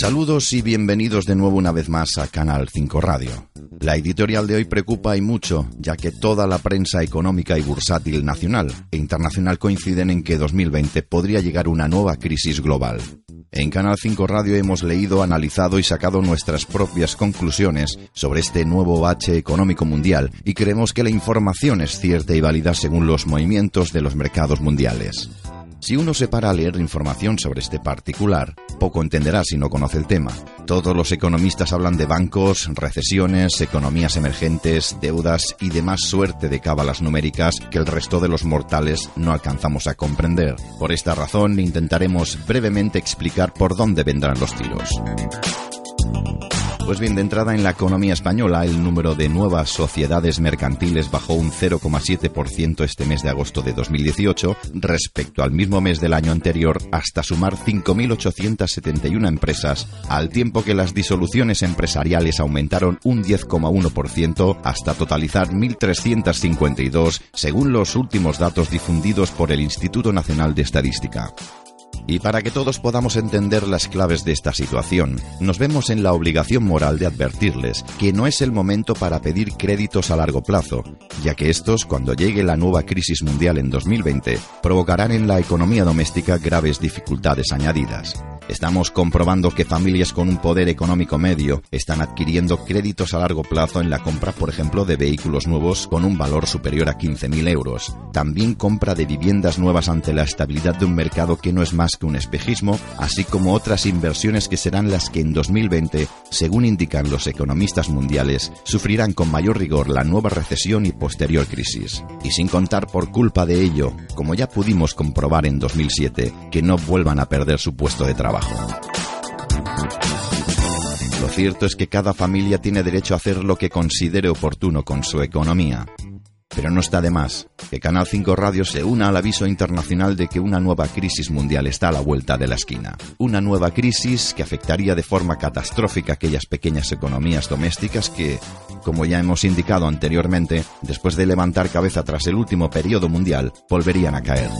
Saludos y bienvenidos de nuevo una vez más a Canal 5 Radio. La editorial de hoy preocupa y mucho, ya que toda la prensa económica y bursátil nacional e internacional coinciden en que 2020 podría llegar una nueva crisis global. En Canal 5 Radio hemos leído, analizado y sacado nuestras propias conclusiones sobre este nuevo bache económico mundial y creemos que la información es cierta y válida según los movimientos de los mercados mundiales. Si uno se para a leer información sobre este particular, poco entenderá si no conoce el tema. Todos los economistas hablan de bancos, recesiones, economías emergentes, deudas y demás suerte de cábalas numéricas que el resto de los mortales no alcanzamos a comprender. Por esta razón intentaremos brevemente explicar por dónde vendrán los tiros. Pues bien, de entrada en la economía española, el número de nuevas sociedades mercantiles bajó un 0,7% este mes de agosto de 2018 respecto al mismo mes del año anterior hasta sumar 5.871 empresas, al tiempo que las disoluciones empresariales aumentaron un 10,1% hasta totalizar 1.352 según los últimos datos difundidos por el Instituto Nacional de Estadística. Y para que todos podamos entender las claves de esta situación, nos vemos en la obligación moral de advertirles que no es el momento para pedir créditos a largo plazo, ya que estos, cuando llegue la nueva crisis mundial en 2020, provocarán en la economía doméstica graves dificultades añadidas. Estamos comprobando que familias con un poder económico medio están adquiriendo créditos a largo plazo en la compra, por ejemplo, de vehículos nuevos con un valor superior a 15.000 euros. También compra de viviendas nuevas ante la estabilidad de un mercado que no es más que un espejismo, así como otras inversiones que serán las que en 2020, según indican los economistas mundiales, sufrirán con mayor rigor la nueva recesión y posterior crisis. Y sin contar por culpa de ello, como ya pudimos comprobar en 2007, que no vuelvan a perder su puesto de trabajo. Lo cierto es que cada familia tiene derecho a hacer lo que considere oportuno con su economía. Pero no está de más que Canal 5 Radio se una al aviso internacional de que una nueva crisis mundial está a la vuelta de la esquina. Una nueva crisis que afectaría de forma catastrófica a aquellas pequeñas economías domésticas que, como ya hemos indicado anteriormente, después de levantar cabeza tras el último periodo mundial, volverían a caer.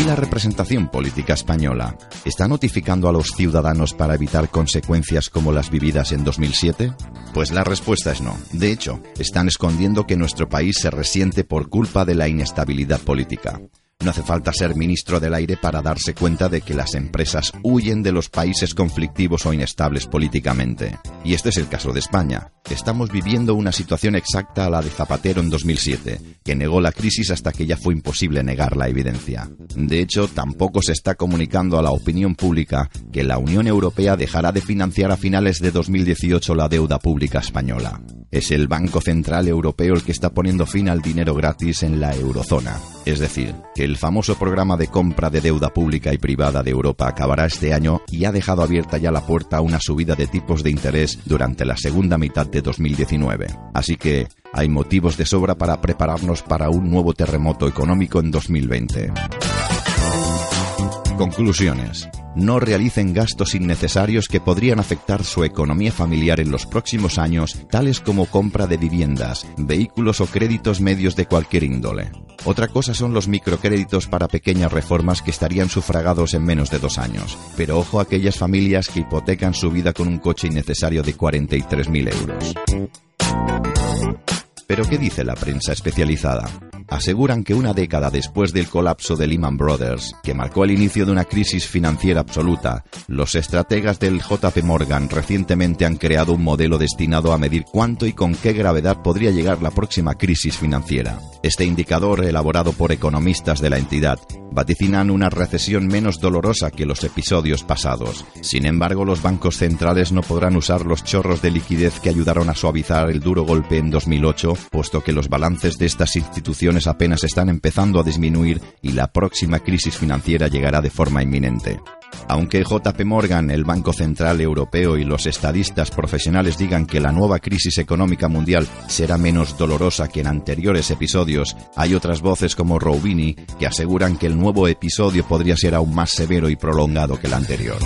¿Y la representación política española está notificando a los ciudadanos para evitar consecuencias como las vividas en 2007? Pues la respuesta es no. De hecho, están escondiendo que nuestro país se resiente por culpa de la inestabilidad política. No hace falta ser ministro del aire para darse cuenta de que las empresas huyen de los países conflictivos o inestables políticamente. Y este es el caso de España. Estamos viviendo una situación exacta a la de Zapatero en 2007, que negó la crisis hasta que ya fue imposible negar la evidencia. De hecho, tampoco se está comunicando a la opinión pública que la Unión Europea dejará de financiar a finales de 2018 la deuda pública española. Es el Banco Central Europeo el que está poniendo fin al dinero gratis en la eurozona. Es decir, que el famoso programa de compra de deuda pública y privada de Europa acabará este año y ha dejado abierta ya la puerta a una subida de tipos de interés durante la segunda mitad de 2019. Así que hay motivos de sobra para prepararnos para un nuevo terremoto económico en 2020. Conclusiones no realicen gastos innecesarios que podrían afectar su economía familiar en los próximos años, tales como compra de viviendas, vehículos o créditos medios de cualquier índole. Otra cosa son los microcréditos para pequeñas reformas que estarían sufragados en menos de dos años. Pero ojo a aquellas familias que hipotecan su vida con un coche innecesario de 43.000 euros. Pero ¿qué dice la prensa especializada? Aseguran que una década después del colapso de Lehman Brothers, que marcó el inicio de una crisis financiera absoluta, los estrategas del JP Morgan recientemente han creado un modelo destinado a medir cuánto y con qué gravedad podría llegar la próxima crisis financiera. Este indicador, elaborado por economistas de la entidad, vaticinan una recesión menos dolorosa que los episodios pasados. Sin embargo, los bancos centrales no podrán usar los chorros de liquidez que ayudaron a suavizar el duro golpe en 2008, puesto que los balances de estas instituciones apenas están empezando a disminuir y la próxima crisis financiera llegará de forma inminente. Aunque JP Morgan, el Banco Central Europeo y los estadistas profesionales digan que la nueva crisis económica mundial será menos dolorosa que en anteriores episodios, hay otras voces como Roubini que aseguran que el nuevo episodio podría ser aún más severo y prolongado que el anterior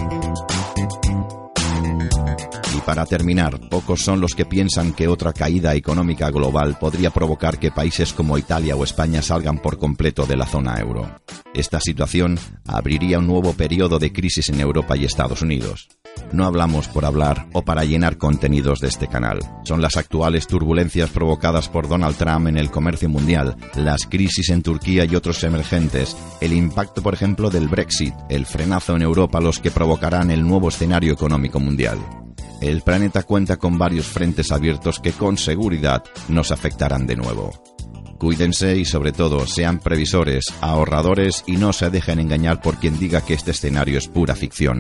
para terminar, pocos son los que piensan que otra caída económica global podría provocar que países como Italia o España salgan por completo de la zona euro. Esta situación abriría un nuevo periodo de crisis en Europa y Estados Unidos. No hablamos por hablar o para llenar contenidos de este canal. Son las actuales turbulencias provocadas por Donald Trump en el comercio mundial, las crisis en Turquía y otros emergentes, el impacto, por ejemplo, del Brexit, el frenazo en Europa los que provocarán el nuevo escenario económico mundial. El planeta cuenta con varios frentes abiertos que con seguridad nos afectarán de nuevo. Cuídense y sobre todo sean previsores, ahorradores y no se dejen engañar por quien diga que este escenario es pura ficción.